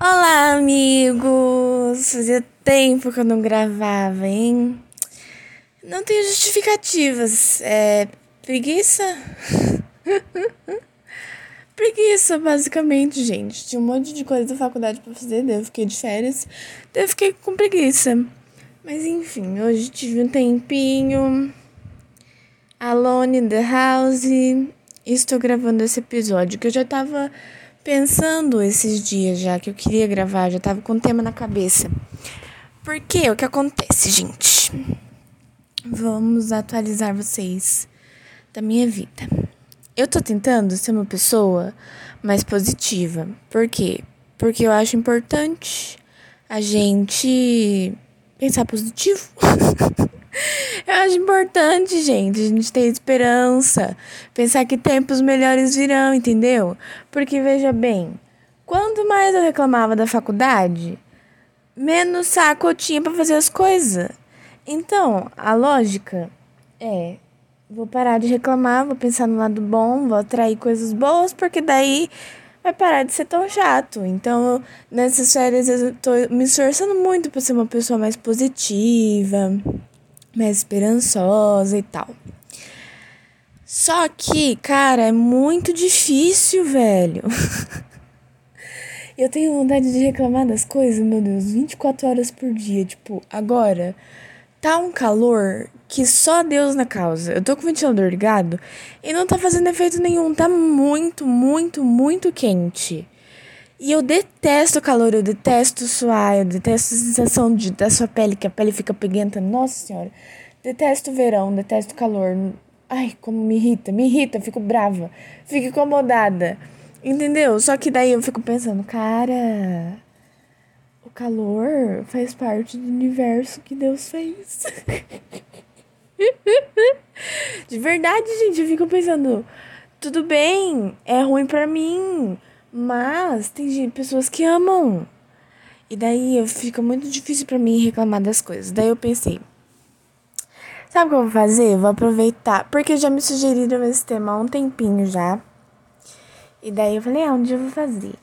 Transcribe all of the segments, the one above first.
Olá, amigos! Fazia tempo que eu não gravava, hein? Não tenho justificativas. É. preguiça? preguiça, basicamente, gente. Tinha um monte de coisa da faculdade pra fazer, daí eu fiquei de férias, daí eu fiquei com preguiça. Mas enfim, hoje tive um tempinho. Alone in the house. E estou gravando esse episódio que eu já tava pensando esses dias já que eu queria gravar, já tava com o tema na cabeça. Porque o que acontece, gente? Vamos atualizar vocês da minha vida. Eu tô tentando ser uma pessoa mais positiva. Por quê? Porque eu acho importante a gente pensar positivo. Eu acho importante, gente, a gente ter esperança, pensar que tempos melhores virão, entendeu? Porque veja bem, quanto mais eu reclamava da faculdade, menos saco eu tinha para fazer as coisas. Então, a lógica é vou parar de reclamar, vou pensar no lado bom, vou atrair coisas boas, porque daí vai parar de ser tão chato. Então, nessas férias eu tô me esforçando muito para ser uma pessoa mais positiva mais esperançosa e tal. Só que, cara, é muito difícil, velho. eu tenho vontade de reclamar das coisas, meu Deus, 24 horas por dia. Tipo, agora tá um calor que só Deus na causa. Eu tô com o ventilador ligado e não tá fazendo efeito nenhum. Tá muito, muito, muito quente. E eu detesto o calor, eu detesto suar, eu detesto a sensação de, da sua pele, que a pele fica peguenta. Nossa senhora. Detesto o verão, detesto o calor. Ai, como me irrita, me irrita, fico brava, fico incomodada. Entendeu? Só que daí eu fico pensando, cara, o calor faz parte do universo que Deus fez. De verdade, gente, eu fico pensando, tudo bem, é ruim para mim, mas tem pessoas que amam. E daí fica muito difícil para mim reclamar das coisas. Daí eu pensei, sabe o que eu vou fazer? vou aproveitar, porque já me sugeriram esse tema há um tempinho já. E daí eu falei, ah, dia eu vou fazer.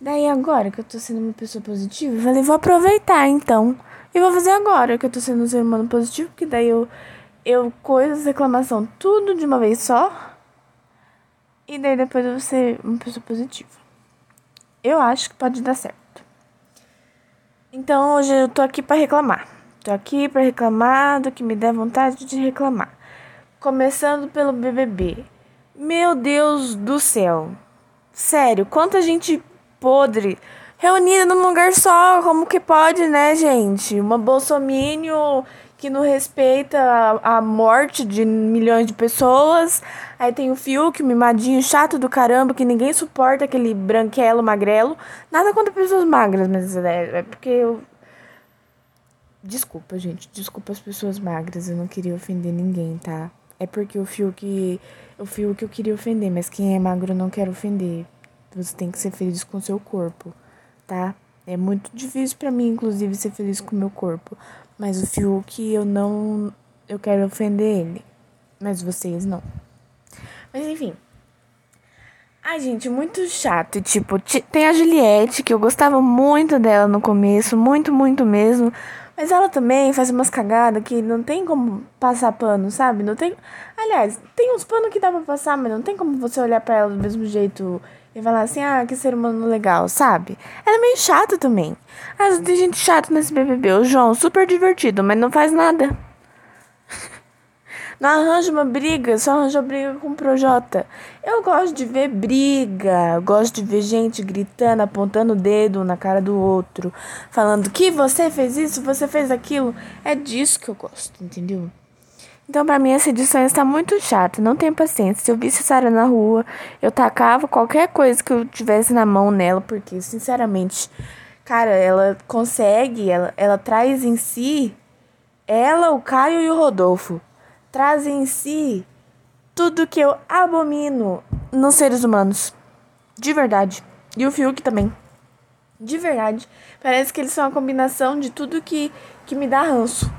Daí agora que eu tô sendo uma pessoa positiva, eu falei, vou aproveitar então. E vou fazer agora que eu tô sendo um ser humano positivo, porque daí eu, eu coisas, reclamação, tudo de uma vez só. E daí depois eu vou ser uma pessoa positiva. Eu acho que pode dar certo. Então hoje eu tô aqui para reclamar. Tô aqui para reclamar do que me der vontade de reclamar. Começando pelo BBB. Meu Deus do céu. Sério, quanta gente podre reunida num lugar só. Como que pode, né, gente? Uma bolsomínio que não respeita a, a, morte de milhões de pessoas. Aí tem o Fiuk, o mimadinho chato do caramba, que ninguém suporta aquele branquelo, magrelo. Nada contra pessoas magras, mas é, é porque eu. Desculpa, gente. Desculpa as pessoas magras. Eu não queria ofender ninguém, tá? É porque o Fiuk. O Fiuk eu queria ofender, mas quem é magro eu não quero ofender. Você tem que ser feliz com o seu corpo, tá? É muito difícil para mim, inclusive, ser feliz com o meu corpo. Mas o Fiuk, eu não. Eu quero ofender ele. Mas vocês não. Mas enfim. Ai, gente, muito chato. Tipo, tem a Juliette, que eu gostava muito dela no começo, muito, muito mesmo. Mas ela também faz umas cagadas que não tem como passar pano, sabe? Não tem. Aliás, tem uns panos que dá pra passar, mas não tem como você olhar para ela do mesmo jeito e falar assim, ah, que ser humano legal, sabe? Ela é meio chata também. Ah, tem gente chata nesse BBB. O João, super divertido, mas não faz nada. Não arranja uma briga, só arranja briga com o Projota. Eu gosto de ver briga, gosto de ver gente gritando, apontando o dedo na cara do outro, falando que você fez isso, você fez aquilo. É disso que eu gosto, entendeu? Então, pra mim, essa edição está muito chata. Não tenho paciência. Se eu visse Sara na rua, eu tacava qualquer coisa que eu tivesse na mão nela, porque, sinceramente, cara, ela consegue, ela, ela traz em si, ela, o Caio e o Rodolfo, trazem em si tudo que eu abomino nos seres humanos. De verdade. E o Fiuk também. De verdade. Parece que eles são a combinação de tudo que, que me dá ranço.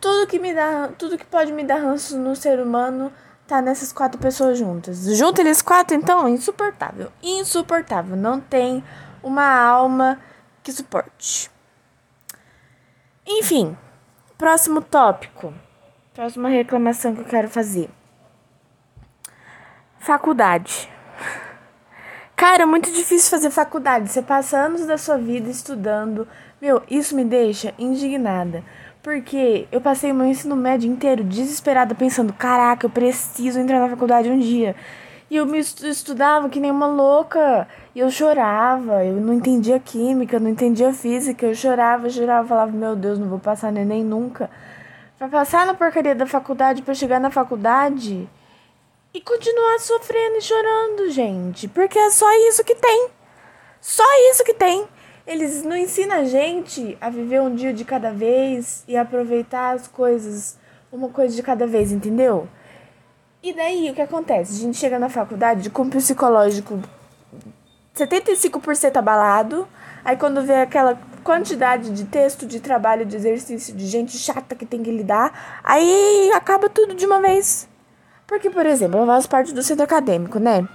Tudo que me dá, tudo que pode me dar ranço no ser humano tá nessas quatro pessoas juntas. Junta eles quatro, então, insuportável. Insuportável. Não tem uma alma que suporte. Enfim, próximo tópico. Próxima reclamação que eu quero fazer. Faculdade. Cara, é muito difícil fazer faculdade. Você passa anos da sua vida estudando. Meu, isso me deixa indignada. Porque eu passei o meu ensino médio inteiro desesperada pensando: caraca, eu preciso entrar na faculdade um dia. E eu me estudava que nem uma louca. E eu chorava. Eu não entendia química, não entendia física. Eu chorava, chorava, falava: meu Deus, não vou passar neném nunca. Pra passar na porcaria da faculdade, para chegar na faculdade e continuar sofrendo e chorando, gente. Porque é só isso que tem. Só isso que tem. Eles não ensinam a gente a viver um dia de cada vez e aproveitar as coisas uma coisa de cada vez, entendeu? E daí o que acontece? A gente chega na faculdade com o psicológico 75% abalado, aí quando vê aquela quantidade de texto, de trabalho, de exercício, de gente chata que tem que lidar, aí acaba tudo de uma vez. Porque, por exemplo, eu faço parte do centro acadêmico, né?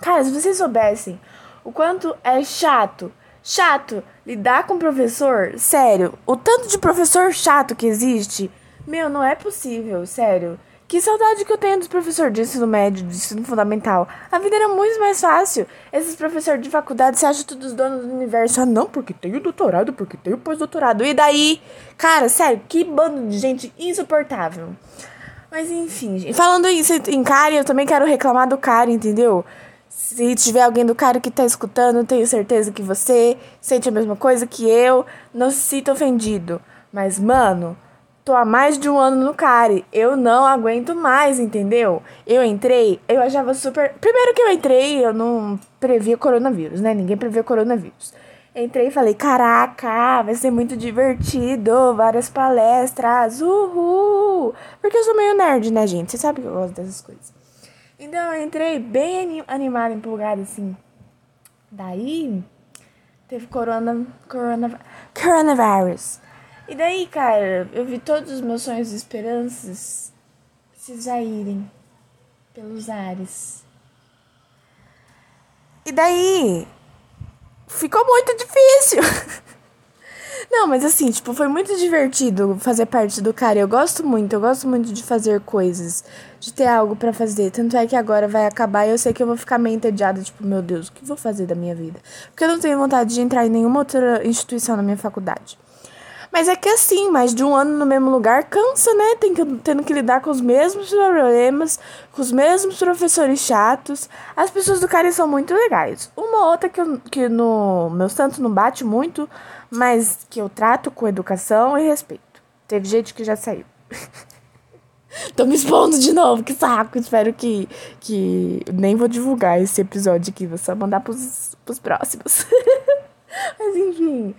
Cara, se vocês soubessem o quanto é chato Chato, lidar com professor, sério, o tanto de professor chato que existe, meu, não é possível, sério. Que saudade que eu tenho dos professores de ensino médio, de ensino fundamental. A vida era muito mais fácil. Esses professores de faculdade, você acha todos os donos do universo. Ah, não, porque tem o doutorado, porque tem o pós-doutorado. E daí? Cara, sério, que bando de gente insuportável. Mas enfim, gente. Falando isso em cara, eu também quero reclamar do cara, entendeu? Se tiver alguém do cara que tá escutando, tenho certeza que você sente a mesma coisa que eu. Não se sinta ofendido. Mas, mano, tô há mais de um ano no CARE. Eu não aguento mais, entendeu? Eu entrei, eu achava super. Primeiro que eu entrei, eu não previa coronavírus, né? Ninguém previa coronavírus. Entrei e falei: caraca, vai ser muito divertido, várias palestras, uhul! Porque eu sou meio nerd, né, gente? Você sabe que eu gosto dessas coisas. Então eu entrei bem animada, empolgada, assim. Daí teve corona, corona, coronavirus. E daí, cara, eu vi todos os meus sonhos e esperanças se esvaírem pelos ares. E daí ficou muito difícil. Não, mas assim, tipo, foi muito divertido fazer parte do cara. Eu gosto muito, eu gosto muito de fazer coisas, de ter algo para fazer. Tanto é que agora vai acabar e eu sei que eu vou ficar meio entediada, tipo, meu Deus, o que vou fazer da minha vida? Porque eu não tenho vontade de entrar em nenhuma outra instituição na minha faculdade. Mas é que assim, mais de um ano no mesmo lugar cansa, né? Tem que, tendo que lidar com os mesmos problemas, com os mesmos professores chatos. As pessoas do cara são muito legais. Uma outra que, eu, que no meu santo não bate muito, mas que eu trato com educação e respeito. Teve gente que já saiu. Tô me expondo de novo, que saco. Espero que, que nem vou divulgar esse episódio aqui, vou só mandar pros, pros próximos. mas enfim.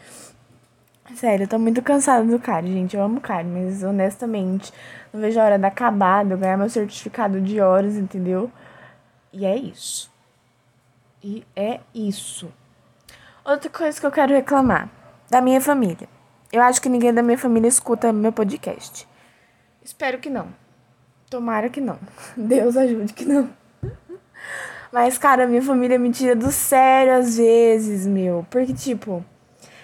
Sério, eu tô muito cansada do cara, gente. Eu amo cara, mas honestamente, não vejo a hora de acabar, de eu ganhar meu certificado de horas, entendeu? E é isso. E é isso. Outra coisa que eu quero reclamar da minha família. Eu acho que ninguém da minha família escuta meu podcast. Espero que não. Tomara que não. Deus ajude que não. Mas, cara, minha família me tira do sério às vezes, meu. Porque, tipo.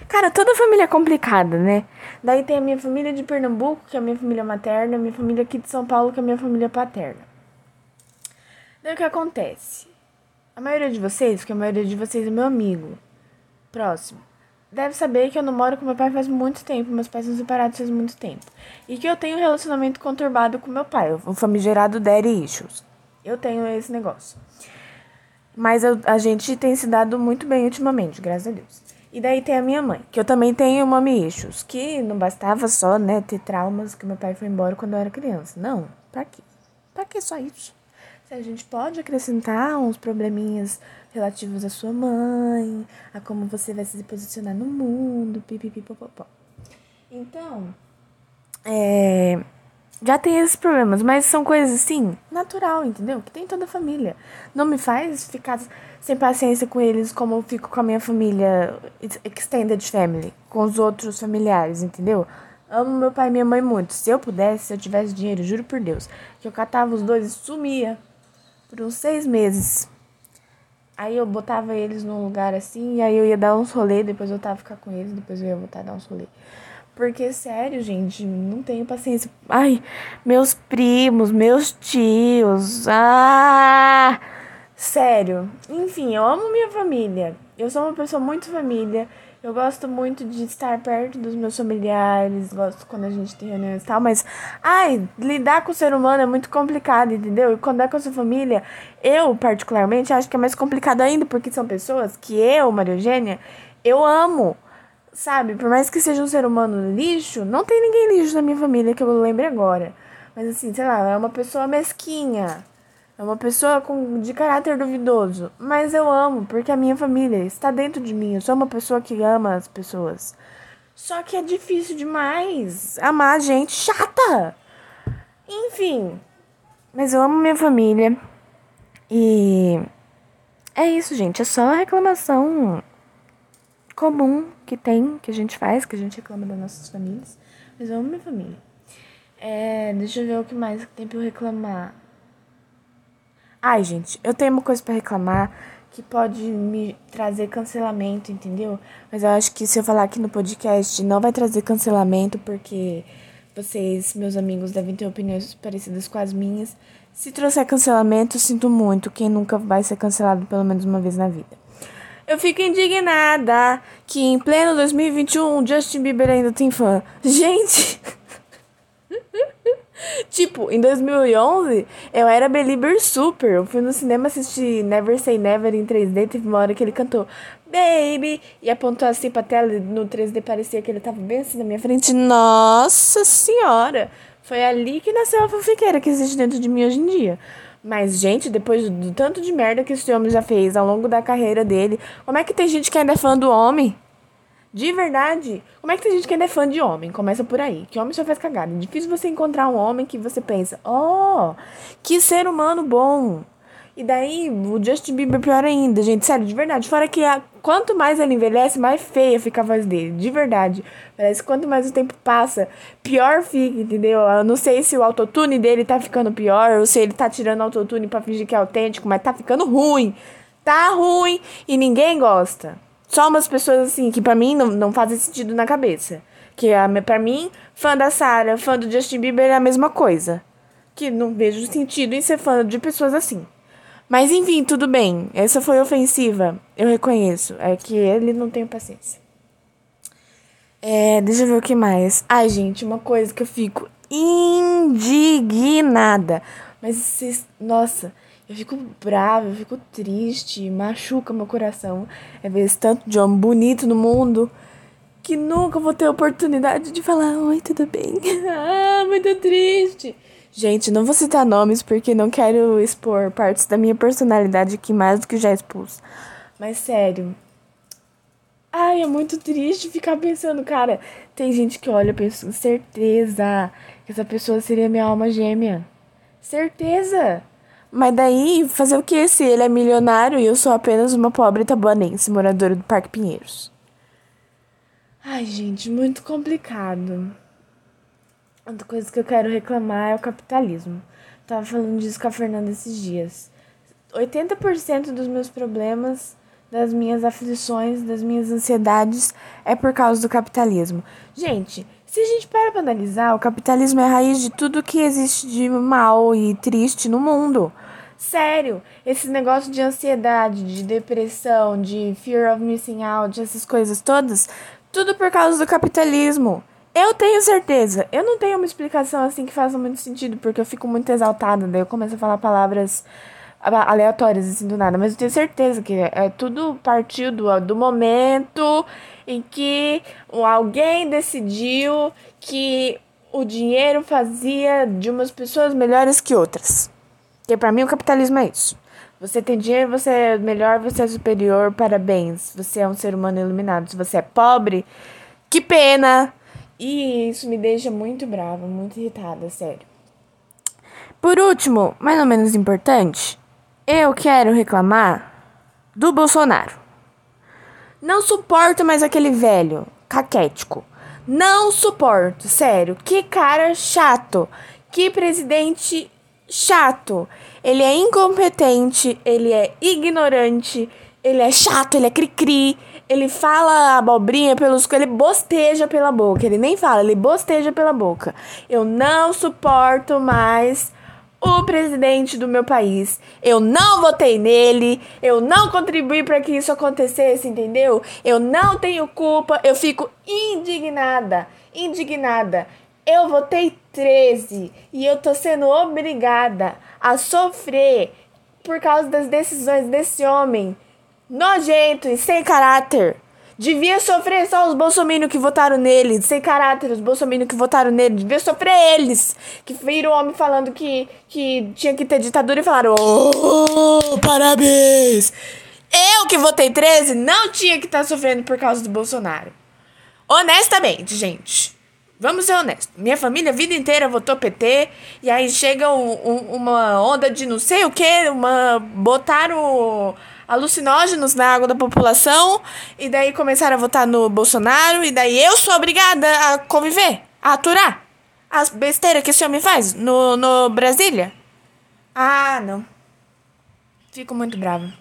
Cara, toda família é complicada, né? Daí tem a minha família de Pernambuco, que é a minha família materna, a minha família aqui de São Paulo, que é a minha família paterna. Daí o que acontece? A maioria de vocês, porque a maioria de vocês é meu amigo próximo, deve saber que eu não moro com meu pai faz muito tempo, meus pais são separados faz muito tempo. E que eu tenho um relacionamento conturbado com meu pai, o famigerado daddy issues. Eu tenho esse negócio. Mas eu, a gente tem se dado muito bem ultimamente, graças a Deus. E daí tem a minha mãe, que eu também tenho mommy issues, que não bastava só, né, ter traumas que meu pai foi embora quando eu era criança. Não, pra quê? Pra que só isso? A gente pode acrescentar uns probleminhas relativos à sua mãe, a como você vai se posicionar no mundo, pipipipopopó. Então, é, já tem esses problemas, mas são coisas assim, natural, entendeu? Que tem toda a família. Não me faz ficar sem paciência com eles como eu fico com a minha família, extended family, com os outros familiares, entendeu? Amo meu pai e minha mãe muito. Se eu pudesse, se eu tivesse dinheiro, juro por Deus, que eu catava os dois e sumia por uns seis meses Aí eu botava eles num lugar assim, e aí eu ia dar uns rolê, depois eu tava ficar com eles, depois eu ia voltar a dar uns rolê. Porque, sério, gente, não tenho paciência. Ai, meus primos, meus tios. Ah! Sério. Enfim, eu amo minha família. Eu sou uma pessoa muito família. Eu gosto muito de estar perto dos meus familiares, gosto quando a gente tem reuniões e tal, mas, ai, lidar com o ser humano é muito complicado, entendeu? E quando é com a sua família, eu, particularmente, acho que é mais complicado ainda, porque são pessoas que eu, Maria Eugênia, eu amo, sabe? Por mais que seja um ser humano lixo, não tem ninguém lixo na minha família que eu lembre agora. Mas, assim, sei lá, é uma pessoa mesquinha é uma pessoa com, de caráter duvidoso. Mas eu amo, porque a minha família está dentro de mim. Eu sou uma pessoa que ama as pessoas. Só que é difícil demais amar gente chata. Enfim. Mas eu amo minha família. E é isso, gente. É só reclamação comum que tem, que a gente faz, que a gente reclama das nossas famílias. Mas eu amo minha família. É, deixa eu ver o que mais tem pra eu reclamar. Ai, gente, eu tenho uma coisa para reclamar que pode me trazer cancelamento, entendeu? Mas eu acho que se eu falar aqui no podcast não vai trazer cancelamento porque vocês, meus amigos, devem ter opiniões parecidas com as minhas. Se trouxer cancelamento, sinto muito. Quem nunca vai ser cancelado pelo menos uma vez na vida. Eu fico indignada que em pleno 2021 Justin Bieber ainda tem fã. Gente! Tipo, em 2011, eu era believer super. Eu fui no cinema assistir Never Say Never em 3D. Teve uma hora que ele cantou Baby e apontou assim pra tela. No 3D parecia que ele tava bem assim na minha frente. Nossa Senhora! Foi ali que nasceu a fofiqueira que existe dentro de mim hoje em dia. Mas, gente, depois do tanto de merda que esse homem já fez ao longo da carreira dele, como é que tem gente que ainda é fã do homem? De verdade. Como é que tem gente que ainda é fã de homem? Começa por aí. Que homem só faz cagada. É difícil você encontrar um homem que você pensa, oh, que ser humano bom. E daí, o Justin Bieber pior ainda, gente. Sério, de verdade. Fora que a, quanto mais ele envelhece, mais feia fica a voz dele. De verdade. Parece que quanto mais o tempo passa, pior fica, entendeu? Eu não sei se o autotune dele tá ficando pior ou se ele tá tirando autotune pra fingir que é autêntico, mas tá ficando ruim. Tá ruim e ninguém gosta. Só umas pessoas assim que para mim não, não fazem sentido na cabeça. Que a, pra mim, fã da Sarah, fã do Justin Bieber é a mesma coisa. Que não vejo sentido em ser fã de pessoas assim. Mas enfim, tudo bem. Essa foi ofensiva. Eu reconheço. É que ele não tem paciência. É, deixa eu ver o que mais. Ai, gente, uma coisa que eu fico indignada. Mas vocês. Nossa. Eu fico brava, eu fico triste, machuca meu coração. É ver esse tanto de homem bonito no mundo que nunca vou ter oportunidade de falar: Oi, tudo bem? ah, muito triste. Gente, não vou citar nomes porque não quero expor partes da minha personalidade aqui mais do que já expus. Mas sério. Ai, é muito triste ficar pensando, cara. Tem gente que olha e pensa, certeza que essa pessoa seria minha alma gêmea. Certeza. Mas daí, fazer o que se ele é milionário e eu sou apenas uma pobre tabuanense, moradora do Parque Pinheiros? Ai, gente, muito complicado. Outra coisa que eu quero reclamar é o capitalismo. Tava falando disso com a Fernanda esses dias. 80% dos meus problemas, das minhas aflições, das minhas ansiedades é por causa do capitalismo. Gente, se a gente para pra analisar, o capitalismo é a raiz de tudo que existe de mal e triste no mundo. Sério, esses negócios de ansiedade, de depressão, de fear of missing out, essas coisas todas, tudo por causa do capitalismo. Eu tenho certeza. Eu não tenho uma explicação assim que faça muito sentido, porque eu fico muito exaltada, daí eu começo a falar palavras aleatórias assim do nada, mas eu tenho certeza que é tudo partiu do, do momento em que alguém decidiu que o dinheiro fazia de umas pessoas melhores que outras. Porque para mim o capitalismo é isso. Você tem dinheiro, você é melhor, você é superior, parabéns. Você é um ser humano iluminado. Se você é pobre, que pena. E isso me deixa muito brava, muito irritada, sério. Por último, mais ou menos importante, eu quero reclamar do Bolsonaro. Não suporto mais aquele velho, caquético. Não suporto, sério. Que cara chato. Que presidente chato. Ele é incompetente, ele é ignorante, ele é chato, ele é cri-cri, ele fala abobrinha pelos ele bosteja pela boca. Ele nem fala, ele bosteja pela boca. Eu não suporto mais o presidente do meu país. Eu não votei nele, eu não contribuí para que isso acontecesse, entendeu? Eu não tenho culpa, eu fico indignada, indignada. Eu votei 13 e eu tô sendo obrigada a sofrer por causa das decisões desse homem nojento e sem caráter. Devia sofrer só os bolsominions que votaram nele, sem caráter, os bolsominions que votaram nele. Devia sofrer eles, que viram o homem falando que, que tinha que ter ditadura e falaram: Oh, parabéns! Eu que votei 13 não tinha que estar tá sofrendo por causa do Bolsonaro. Honestamente, gente. Vamos ser honestos. Minha família a vida inteira votou PT. E aí chega um, um, uma onda de não sei o que. Uma. Botaram alucinógenos na água da população. E daí começaram a votar no Bolsonaro. E daí eu sou obrigada a conviver, a aturar as besteiras que esse homem faz no, no Brasília. Ah, não. Fico muito brava.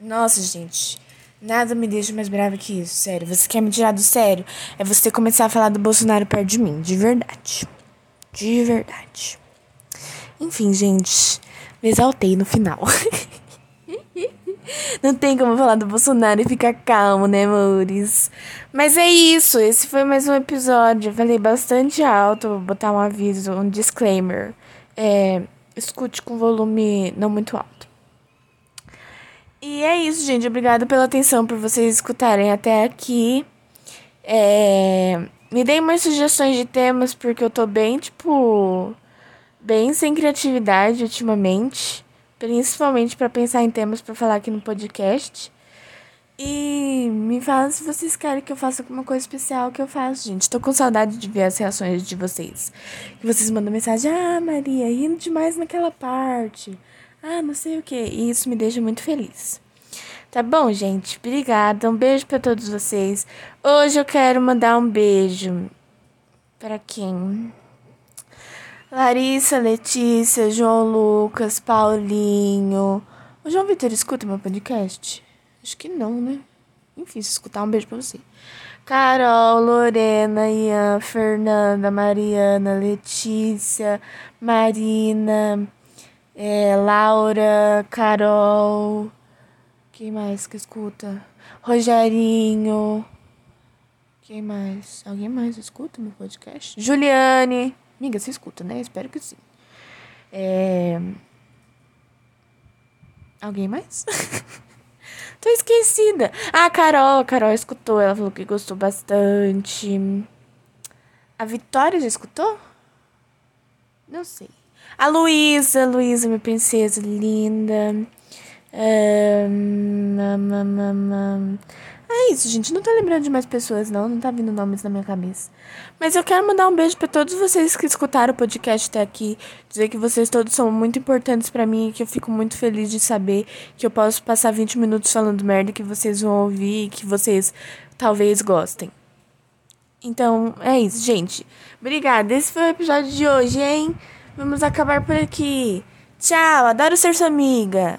Nossa, gente. Nada me deixa mais brava que isso, sério. Você quer me tirar do sério? É você começar a falar do Bolsonaro perto de mim, de verdade. De verdade. Enfim, gente. Me exaltei no final. Não tem como falar do Bolsonaro e ficar calmo, né, amores? Mas é isso. Esse foi mais um episódio. Eu falei bastante alto. Vou botar um aviso, um disclaimer. É, escute com volume não muito alto. E é isso, gente. Obrigada pela atenção, por vocês escutarem até aqui. É, me deem mais sugestões de temas, porque eu tô bem, tipo, bem sem criatividade ultimamente principalmente para pensar em temas para falar aqui no podcast. E me fala se vocês querem que eu faça alguma coisa especial que eu faço, gente. Tô com saudade de ver as reações de vocês. Que vocês mandam mensagem: "Ah, Maria, rindo demais naquela parte". Ah, não sei o que. E isso me deixa muito feliz. Tá bom, gente? Obrigada. Um beijo para todos vocês. Hoje eu quero mandar um beijo para quem? Larissa, Letícia, João Lucas, Paulinho. O João Vitor escuta meu podcast? Acho que não, né? Enfim, se escutar, um beijo pra você. Carol, Lorena, Ian, Fernanda, Mariana, Letícia, Marina, é, Laura, Carol. Quem mais que escuta? Rogerinho. Quem mais? Alguém mais escuta meu podcast? Juliane. Amiga, você escuta, né? Espero que sim. É... Alguém mais? Tô esquecida. Ah, Carol. A Carol escutou. Ela falou que gostou bastante. A Vitória já escutou? Não sei. A Luísa. Luísa, minha princesa linda. É isso, gente. Não tô lembrando de mais pessoas, não. Não tá vindo nomes na minha cabeça. Mas eu quero mandar um beijo para todos vocês que escutaram o podcast até aqui. Dizer que vocês todos são muito importantes para mim e que eu fico muito feliz de saber que eu posso passar 20 minutos falando merda que vocês vão ouvir e que vocês talvez gostem. Então, é isso, gente. Obrigada. Esse foi o episódio de hoje, hein? Vamos acabar por aqui. Tchau, adoro ser sua amiga.